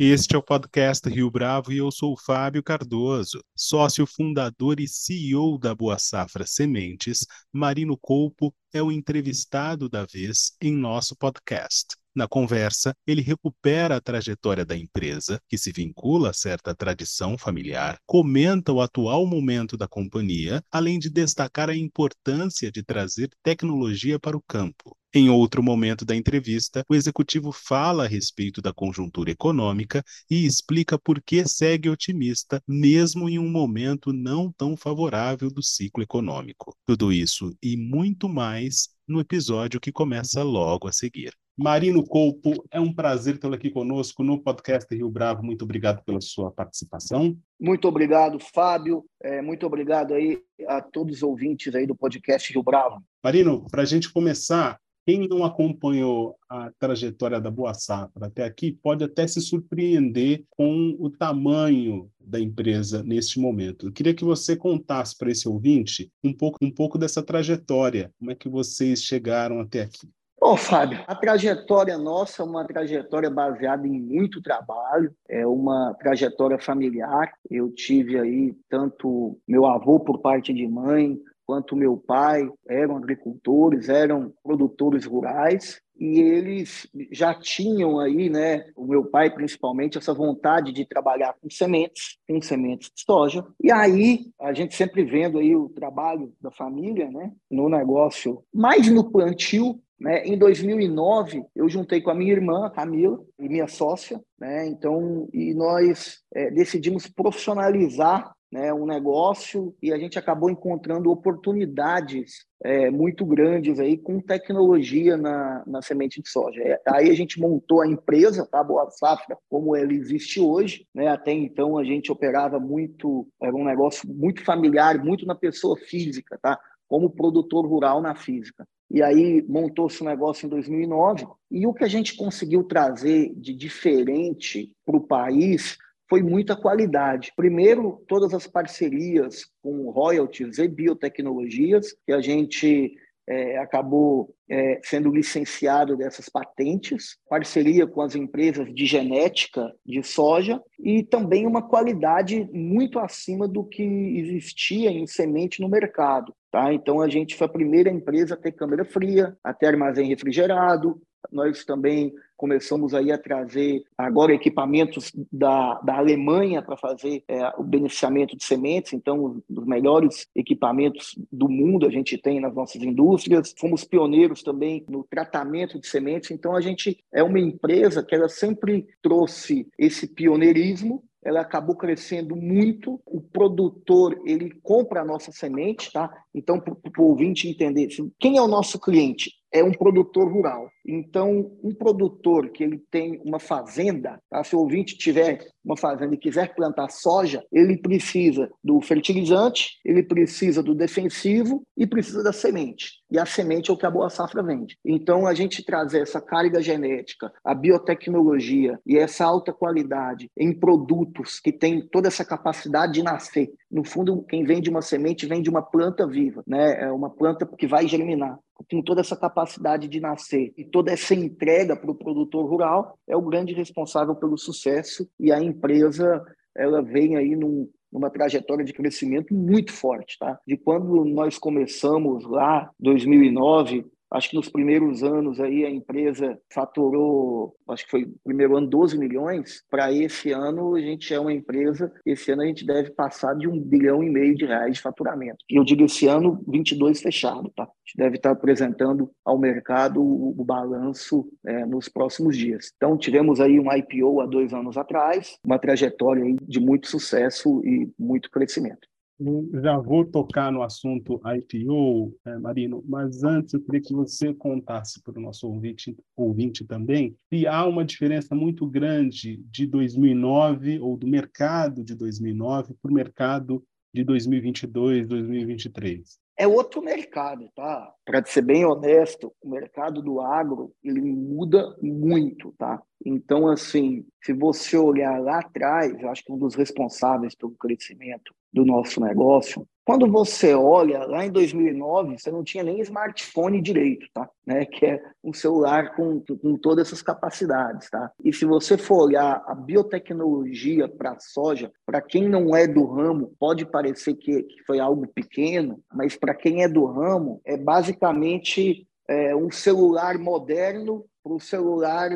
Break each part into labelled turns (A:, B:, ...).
A: Este é o podcast Rio Bravo e eu sou o Fábio Cardoso, sócio fundador e CEO da Boa Safra Sementes. Marino Colpo é o entrevistado da vez em nosso podcast. Na conversa, ele recupera a trajetória da empresa, que se vincula a certa tradição familiar, comenta o atual momento da companhia, além de destacar a importância de trazer tecnologia para o campo. Em outro momento da entrevista, o executivo fala a respeito da conjuntura econômica e explica por que segue otimista, mesmo em um momento não tão favorável do ciclo econômico. Tudo isso e muito mais no episódio que começa logo a seguir. Marino Colpo, é um prazer tê-lo aqui conosco no podcast Rio Bravo. Muito obrigado pela sua participação.
B: Muito obrigado, Fábio. É, muito obrigado aí a todos os ouvintes aí do podcast Rio Bravo.
A: Marino, para a gente começar, quem não acompanhou a trajetória da Boa Safra até aqui pode até se surpreender com o tamanho da empresa neste momento. Eu queria que você contasse para esse ouvinte um pouco, um pouco dessa trajetória, como é que vocês chegaram até aqui.
B: Bom, Fábio, a trajetória nossa é uma trajetória baseada em muito trabalho, é uma trajetória familiar. Eu tive aí tanto meu avô por parte de mãe, quanto meu pai eram agricultores, eram produtores rurais e eles já tinham aí, né, o meu pai principalmente, essa vontade de trabalhar com sementes, com sementes de soja. E aí a gente sempre vendo aí o trabalho da família, né, no negócio, mais no plantio né? Em 2009, eu juntei com a minha irmã, Camila, e minha sócia, né? então, e nós é, decidimos profissionalizar né, um negócio e a gente acabou encontrando oportunidades é, muito grandes aí com tecnologia na, na semente de soja. É, aí a gente montou a empresa, tá, Boa Safra, como ela existe hoje. Né? Até então a gente operava muito, era um negócio muito familiar, muito na pessoa física, tá? como produtor rural na física. E aí montou-se o um negócio em 2009. E o que a gente conseguiu trazer de diferente para o país foi muita qualidade. Primeiro, todas as parcerias com royalties e biotecnologias, que a gente é, acabou é, sendo licenciado dessas patentes, parceria com as empresas de genética de soja e também uma qualidade muito acima do que existia em semente no mercado. Tá? Então, a gente foi a primeira empresa a ter câmera fria, a ter armazém refrigerado. Nós também começamos aí a trazer agora equipamentos da, da Alemanha para fazer é, o beneficiamento de sementes. Então, os melhores equipamentos do mundo a gente tem nas nossas indústrias. Fomos pioneiros também no tratamento de sementes. Então, a gente é uma empresa que ela sempre trouxe esse pioneirismo ela acabou crescendo muito. O produtor ele compra a nossa semente, tá? Então, para o ouvinte entender, quem é o nosso cliente? É um produtor rural. Então, um produtor que ele tem uma fazenda, tá? se o ouvinte tiver uma fazenda e quiser plantar soja, ele precisa do fertilizante, ele precisa do defensivo e precisa da semente. E a semente é o que a Boa Safra vende. Então, a gente trazer essa carga genética, a biotecnologia e essa alta qualidade em produtos que têm toda essa capacidade de nascer. No fundo, quem vende uma semente vende uma planta viva, né? É uma planta que vai germinar com toda essa capacidade de nascer e toda essa entrega para o produtor rural, é o grande responsável pelo sucesso e a empresa ela vem aí num, numa trajetória de crescimento muito forte, tá? De quando nós começamos lá, 2009, Acho que nos primeiros anos aí a empresa faturou, acho que foi primeiro ano 12 milhões. Para esse ano a gente é uma empresa, esse ano a gente deve passar de um bilhão e meio de reais de faturamento. E eu digo esse ano 22 fechado, tá? A gente deve estar apresentando ao mercado o, o balanço é, nos próximos dias. Então tivemos aí um IPO há dois anos atrás, uma trajetória de muito sucesso e muito crescimento
A: já vou tocar no assunto IPO, é, Marino, mas antes eu queria que você contasse para o nosso ouvinte, ouvinte também se há uma diferença muito grande de 2009 ou do mercado de 2009 para o mercado de 2022, 2023
B: é outro mercado, tá? Para ser bem honesto, o mercado do agro ele muda muito, tá? Então, assim, se você olhar lá atrás, eu acho que um dos responsáveis pelo crescimento do nosso negócio Quando você olha, lá em 2009, você não tinha nem smartphone direito, tá? Né? Que é um celular com, com todas essas capacidades, tá? E se você for olhar a biotecnologia para a soja, para quem não é do ramo, pode parecer que, que foi algo pequeno, mas para quem é do ramo, é basicamente é, um celular moderno para o celular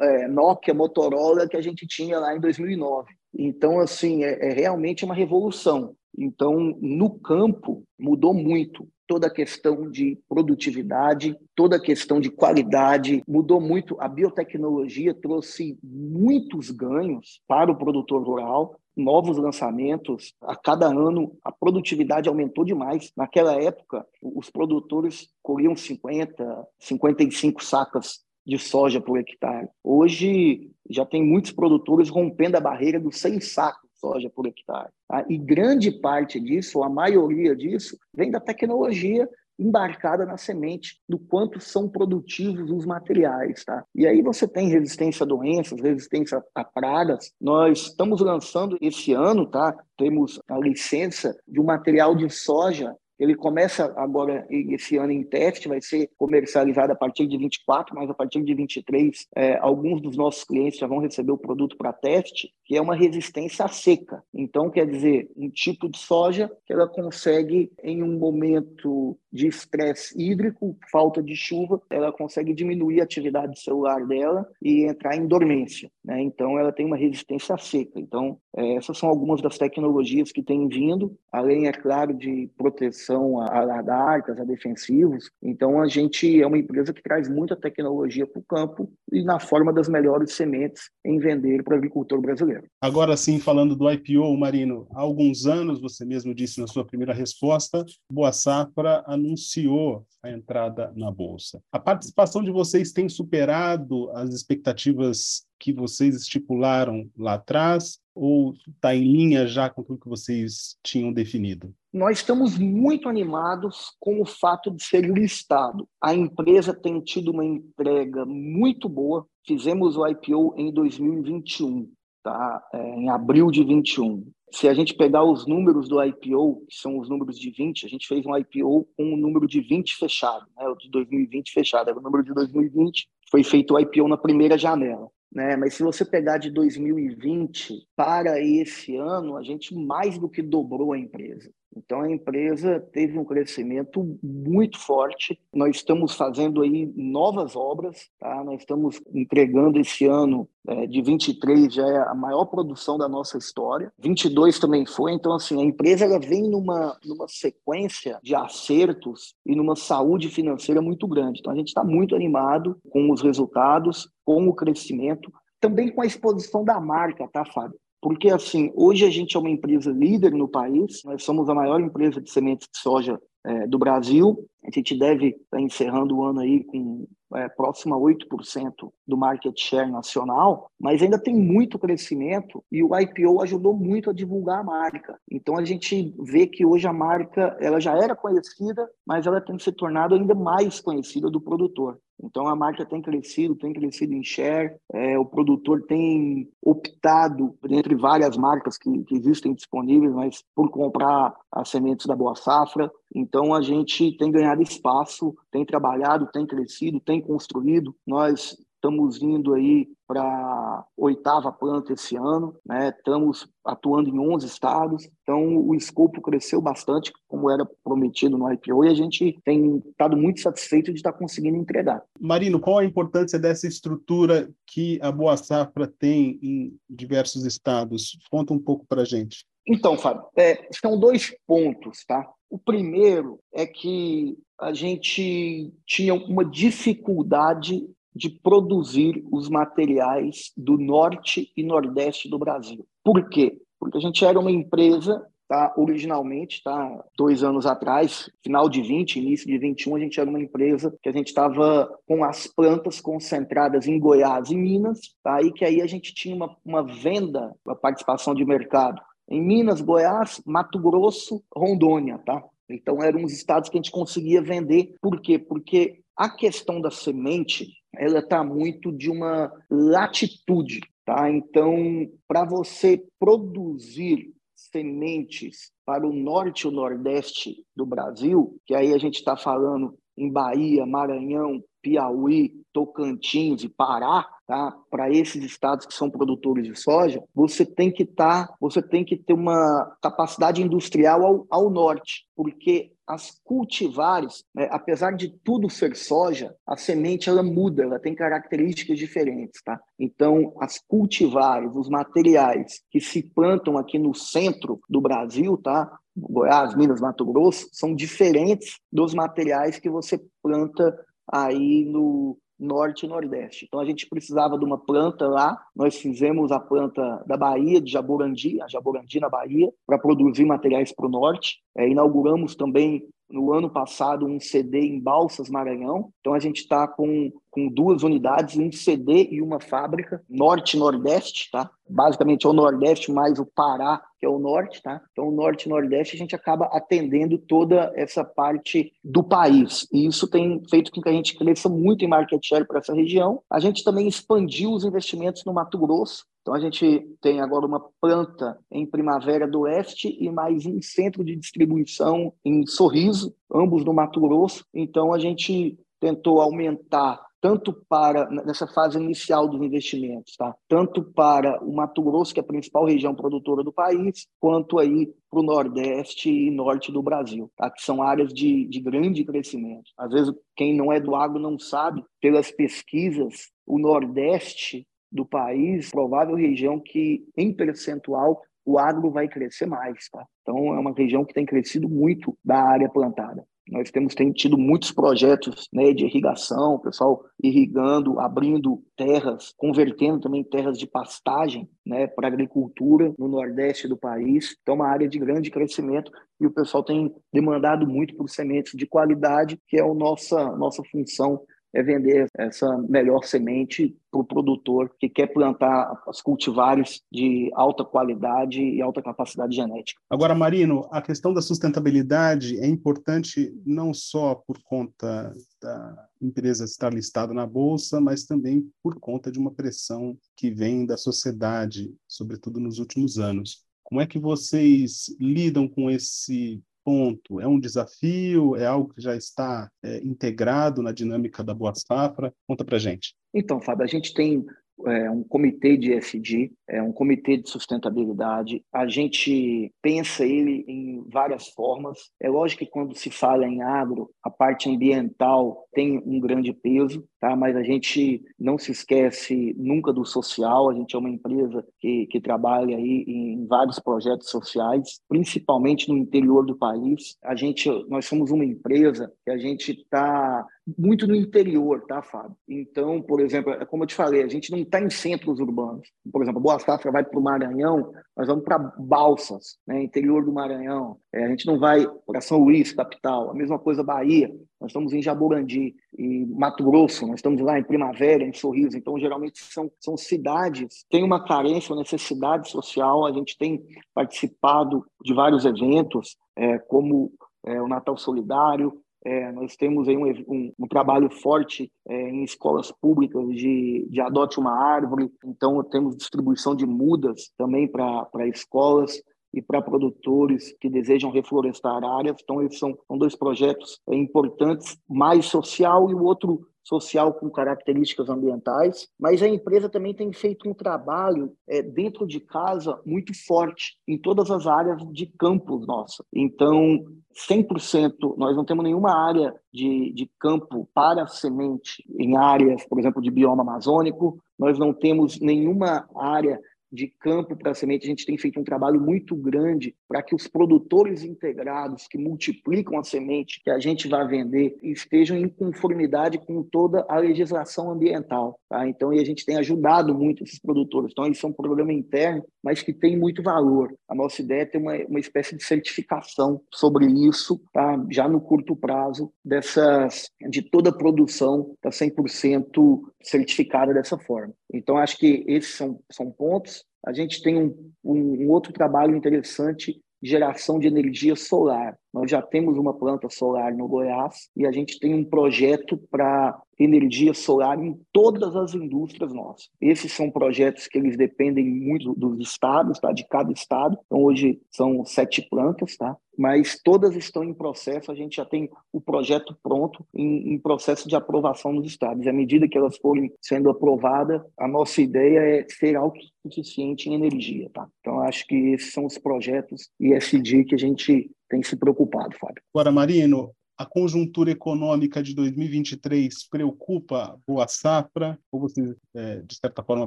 B: é, Nokia, Motorola que a gente tinha lá em 2009. Então, assim, é, é realmente uma revolução. Então, no campo, mudou muito toda a questão de produtividade, toda a questão de qualidade, mudou muito. A biotecnologia trouxe muitos ganhos para o produtor rural, novos lançamentos. A cada ano, a produtividade aumentou demais. Naquela época, os produtores colhiam 50, 55 sacas de soja por hectare. Hoje, já tem muitos produtores rompendo a barreira dos 100 sacos soja por hectare. Tá? E grande parte disso, a maioria disso, vem da tecnologia embarcada na semente, do quanto são produtivos os materiais, tá? E aí você tem resistência a doenças, resistência a pragas. Nós estamos lançando esse ano, tá? Temos a licença de um material de soja ele começa agora, esse ano, em teste, vai ser comercializado a partir de 24, mas a partir de 23, é, alguns dos nossos clientes já vão receber o produto para teste, que é uma resistência à seca. Então, quer dizer, um tipo de soja que ela consegue, em um momento de estresse hídrico, falta de chuva, ela consegue diminuir a atividade celular dela e entrar em dormência. Né? Então, ela tem uma resistência seca. Então, é, essas são algumas das tecnologias que têm vindo, além, é claro, de proteção a lagartas, a defensivos. Então, a gente é uma empresa que traz muita tecnologia para o campo e na forma das melhores sementes em vender para o agricultor brasileiro.
A: Agora sim, falando do IPO, Marino, há alguns anos, você mesmo disse na sua primeira resposta, Boa Safra anunciou a entrada na Bolsa. A participação de vocês tem superado as expectativas que vocês estipularam lá atrás ou está em linha já com tudo que vocês tinham definido?
B: Nós estamos muito animados com o fato de ser listado. A empresa tem tido uma entrega muito boa. Fizemos o IPO em 2021, tá? É, em abril de 21 se a gente pegar os números do IPO, que são os números de 20, a gente fez um IPO com um número de 20 fechado, né? o de 2020 fechado, era o número de 2020, foi feito o IPO na primeira janela. Né? Mas se você pegar de 2020 para esse ano, a gente mais do que dobrou a empresa. Então a empresa teve um crescimento muito forte. Nós estamos fazendo aí novas obras, tá? Nós estamos entregando esse ano é, de 23 já é a maior produção da nossa história. 22 também foi. Então assim a empresa ela vem numa numa sequência de acertos e numa saúde financeira muito grande. Então a gente está muito animado com os resultados, com o crescimento, também com a exposição da marca, tá, Fábio? Porque, assim, hoje a gente é uma empresa líder no país, nós somos a maior empresa de sementes de soja é, do Brasil. A gente deve estar encerrando o ano aí com é, próximo a 8% do market share nacional, mas ainda tem muito crescimento e o IPO ajudou muito a divulgar a marca. Então a gente vê que hoje a marca ela já era conhecida, mas ela tem se tornado ainda mais conhecida do produtor. Então a marca tem crescido, tem crescido em share, é, o produtor tem optado, entre várias marcas que, que existem disponíveis, mas por comprar as sementes da Boa Safra. Então a gente tem ganhado espaço, tem trabalhado, tem crescido, tem construído. Nós estamos indo aí para oitava planta esse ano, né? estamos atuando em 11 estados, então o escopo cresceu bastante, como era prometido no IPO, e a gente tem estado muito satisfeito de estar conseguindo entregar.
A: Marino, qual a importância dessa estrutura que a Boa Safra tem em diversos estados? Conta um pouco para a gente.
B: Então, Fábio, é, são dois pontos, tá? O primeiro é que a gente tinha uma dificuldade de produzir os materiais do norte e nordeste do Brasil. Por quê? Porque a gente era uma empresa, tá, originalmente, tá, dois anos atrás, final de 20, início de 21, a gente era uma empresa que a gente estava com as plantas concentradas em Goiás e Minas, tá, e que aí a gente tinha uma, uma venda, uma participação de mercado em Minas, Goiás, Mato Grosso, Rondônia, tá? Então eram os estados que a gente conseguia vender. Por quê? Porque a questão da semente, ela está muito de uma latitude, tá? Então, para você produzir sementes para o norte e o nordeste do Brasil, que aí a gente está falando em Bahia, Maranhão, Piauí, Tocantins e Pará, tá? Para esses estados que são produtores de soja, você tem que estar, tá, você tem que ter uma capacidade industrial ao, ao norte, porque as cultivares, né, apesar de tudo ser soja, a semente ela muda, ela tem características diferentes, tá? Então, as cultivares, os materiais que se plantam aqui no centro do Brasil, tá? Goiás, Minas, Mato Grosso, são diferentes dos materiais que você planta aí no norte e nordeste. Então a gente precisava de uma planta lá, nós fizemos a planta da Bahia, de Jaborandi, a Jaborandi na Bahia, para produzir materiais para o norte. É, inauguramos também no ano passado um CD em Balsas, Maranhão. Então a gente está com, com duas unidades, um CD e uma fábrica, norte nordeste, tá? Basicamente é o nordeste mais o Pará, que é o norte, tá? Então o norte e nordeste a gente acaba atendendo toda essa parte do país. E isso tem feito com que a gente cresça muito em market share para essa região. A gente também expandiu os investimentos no Mato Grosso. Então, a gente tem agora uma planta em Primavera do Oeste e mais um centro de distribuição em Sorriso, ambos no Mato Grosso. Então, a gente tentou aumentar tanto para nessa fase inicial dos investimentos, tá? Tanto para o Mato Grosso, que é a principal região produtora do país, quanto aí para o Nordeste e Norte do Brasil, tá? Que são áreas de, de grande crescimento. Às vezes quem não é do agro não sabe, pelas pesquisas, o Nordeste do país, provável região que, em percentual, o agro vai crescer mais. Tá? Então, é uma região que tem crescido muito da área plantada. Nós temos tem tido muitos projetos né, de irrigação, pessoal irrigando, abrindo terras, convertendo também terras de pastagem né, para agricultura no nordeste do país. Então, é uma área de grande crescimento e o pessoal tem demandado muito por sementes de qualidade, que é a nossa, nossa função é vender essa melhor semente para o produtor que quer plantar as cultivares de alta qualidade e alta capacidade genética.
A: Agora, Marino, a questão da sustentabilidade é importante não só por conta da empresa estar listada na bolsa, mas também por conta de uma pressão que vem da sociedade, sobretudo nos últimos anos. Como é que vocês lidam com esse ponto? É um desafio? É algo que já está é, integrado na dinâmica da Boa Safra? Conta para gente.
B: Então, Fábio, a gente tem é, um comitê de SD, é um comitê de sustentabilidade. A gente pensa ele em várias formas. É lógico que quando se fala em agro, a parte ambiental tem um grande peso, tá? Mas a gente não se esquece nunca do social. A gente é uma empresa que, que trabalha aí em vários projetos sociais, principalmente no interior do país. A gente, nós somos uma empresa que a gente está muito no interior, tá, Fábio? Então, por exemplo, é como eu te falei, a gente não está em centros urbanos. Por exemplo, Boa Safra vai para o Maranhão, nós vamos para Balsas, né, interior do Maranhão. É, a gente não vai para São Luís, capital. A mesma coisa Bahia, nós estamos em Jaborandi. E Mato Grosso, nós estamos lá em Primavera, em Sorriso. Então, geralmente, são, são cidades tem uma carência, uma necessidade social. A gente tem participado de vários eventos, é, como é, o Natal Solidário, é, nós temos aí um, um, um trabalho forte é, em escolas públicas de, de adote uma árvore, então temos distribuição de mudas também para escolas e para produtores que desejam reflorestar áreas. Então, esses são, são dois projetos é, importantes, mais social e o outro social com características ambientais, mas a empresa também tem feito um trabalho é, dentro de casa muito forte em todas as áreas de campo nossa. Então, 100%, nós não temos nenhuma área de, de campo para semente em áreas, por exemplo, de bioma amazônico, nós não temos nenhuma área de campo para semente, a gente tem feito um trabalho muito grande para que os produtores integrados que multiplicam a semente que a gente vai vender estejam em conformidade com toda a legislação ambiental. Tá? Então, a gente tem ajudado muito esses produtores. Então, isso é um programa interno, mas que tem muito valor. A nossa ideia é ter uma, uma espécie de certificação sobre isso, tá? já no curto prazo, dessas, de toda a produção está 100% certificada dessa forma. Então, acho que esses são, são pontos. A gente tem um, um, um outro trabalho interessante geração de energia solar. Nós já temos uma planta solar no Goiás e a gente tem um projeto para energia solar em todas as indústrias nossas. Esses são projetos que eles dependem muito dos estados, tá? de cada estado. Então, hoje são sete plantas, tá? mas todas estão em processo, a gente já tem o projeto pronto, em, em processo de aprovação nos estados. À medida que elas forem sendo aprovadas, a nossa ideia é ser autossuficiente em energia. Tá? Então, acho que esses são os projetos ISD que a gente tem se preocupado, Fábio.
A: Agora, Marino, a conjuntura econômica de 2023 preocupa Boa Safra ou vocês, é, de certa forma,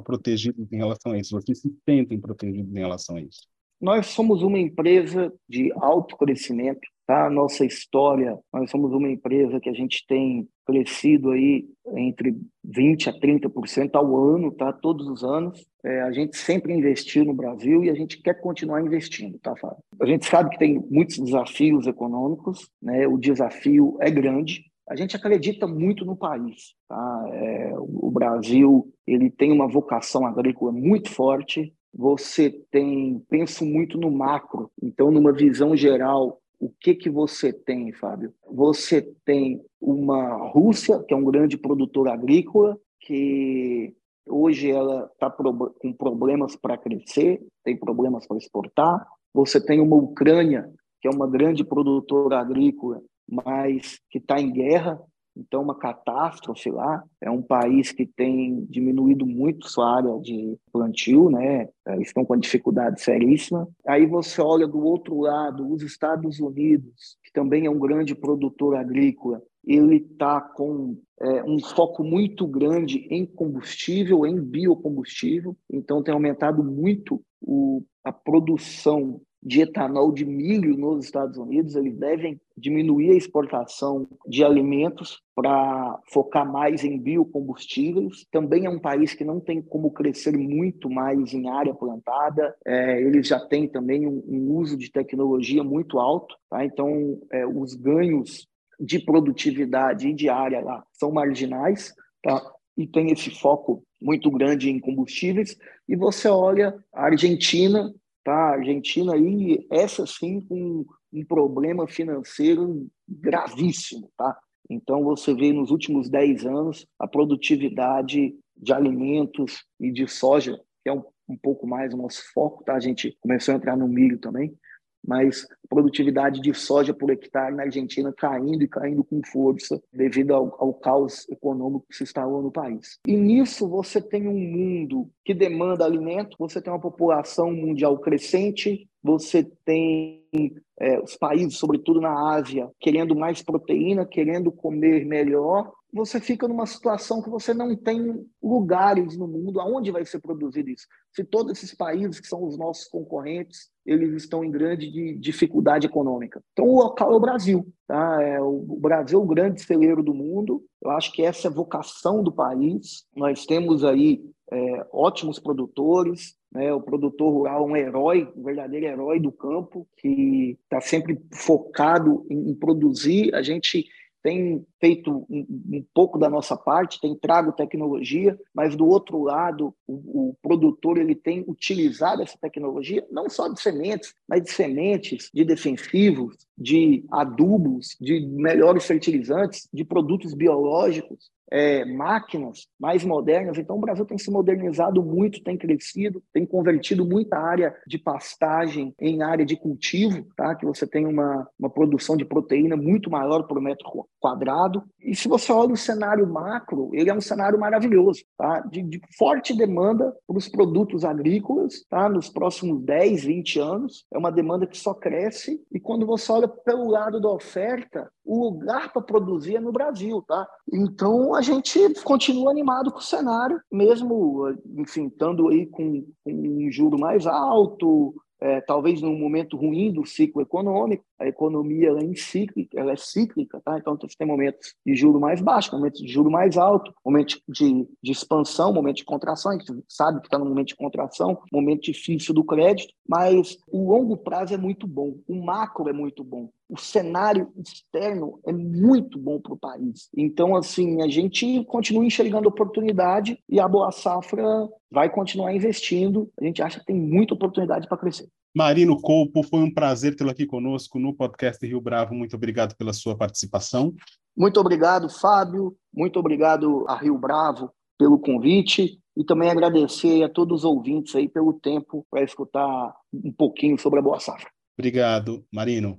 A: protegidos em relação a isso? Vocês se sentem protegidos em relação a isso?
B: Nós somos uma empresa de alto crescimento, tá? Nossa história, nós somos uma empresa que a gente tem crescido aí entre 20 a 30% ao ano, tá? Todos os anos. É, a gente sempre investiu no Brasil e a gente quer continuar investindo, tá, Fábio? A gente sabe que tem muitos desafios econômicos, né? O desafio é grande, a gente acredita muito no país. Tá? É, o Brasil ele tem uma vocação agrícola muito forte você tem, penso muito no macro, então numa visão geral, o que que você tem, Fábio? Você tem uma Rússia, que é um grande produtor agrícola, que hoje ela está com problemas para crescer, tem problemas para exportar. Você tem uma Ucrânia, que é uma grande produtora agrícola, mas que está em guerra, então, uma catástrofe lá. É um país que tem diminuído muito sua área de plantio, né? É, estão com dificuldade seríssima. Aí você olha do outro lado, os Estados Unidos, que também é um grande produtor agrícola, ele está com é, um foco muito grande em combustível, em biocombustível. Então, tem aumentado muito o, a produção de etanol de milho nos Estados Unidos, eles devem diminuir a exportação de alimentos para focar mais em biocombustíveis. Também é um país que não tem como crescer muito mais em área plantada. É, eles já têm também um, um, uso de tecnologia muito alto. Tá? Então, é, os ganhos de produtividade e de área lá são marginais. Tá? E tem esse foco muito grande em combustíveis. E você olha a Argentina, Tá? A Argentina aí, essa sim, com um problema financeiro gravíssimo. Tá? Então, você vê nos últimos 10 anos a produtividade de alimentos e de soja, que é um, um pouco mais o nosso foco, tá? a gente começou a entrar no milho também, mas produtividade de soja por hectare na Argentina caindo e caindo com força devido ao, ao, caos econômico que se instalou no país. E nisso você tem um mundo que demanda alimento, você tem uma população mundial crescente, você tem é, os países, sobretudo na Ásia, querendo mais proteína, querendo comer melhor, você fica numa situação que você não tem lugares no mundo aonde vai ser produzido isso. Se todos esses países que são os nossos concorrentes, eles estão em grande dificuldade econômica. Então, o local é o Brasil. Tá? É, o Brasil é o grande celeiro do mundo. Eu acho que essa é a vocação do país. Nós temos aí é, ótimos produtores, né? o produtor rural é um herói, um verdadeiro herói do campo, que está sempre focado em, em produzir. A gente tem feito um, um, pouco da nossa parte, tem trago tecnologia, mas do outro lado, o, o, produtor ele tem utilizado essa tecnologia não só de sementes, mas de sementes, de defensivos, de adubos, de melhores fertilizantes, de produtos biológicos é, máquinas mais modernas. Então, o Brasil tem se modernizado muito, tem crescido, tem convertido muita área de pastagem em área de cultivo, tá? que você tem uma, uma produção de proteína muito maior por metro quadrado. E se você olha o cenário macro, ele é um cenário maravilhoso, tá? de, de forte demanda para os produtos agrícolas tá? nos próximos 10, 20 anos. É uma demanda que só cresce. E quando você olha pelo lado da oferta, o lugar para produzir é no Brasil, tá? Então a gente continua animado com o cenário, mesmo, enfim, estando aí com, com um juro mais alto, é, talvez num momento ruim do ciclo econômico, a economia ela é, cíclica, ela é cíclica, tá? Então você tem momentos de juro mais baixo, momentos de juro mais alto, momentos de, de expansão, momento de contração, a gente sabe que está no momento de contração, momento difícil do crédito, mas o longo prazo é muito bom, o macro é muito bom, o cenário externo é muito bom para o país. Então, assim, a gente continua enxergando oportunidade e a Boa Safra vai continuar investindo. A gente acha que tem muita oportunidade para crescer.
A: Marino Colpo, foi um prazer tê-lo aqui conosco no podcast Rio Bravo. Muito obrigado pela sua participação.
B: Muito obrigado, Fábio. Muito obrigado a Rio Bravo pelo convite e também agradecer a todos os ouvintes aí pelo tempo para escutar um pouquinho sobre a Boa Safra.
A: Obrigado, Marino.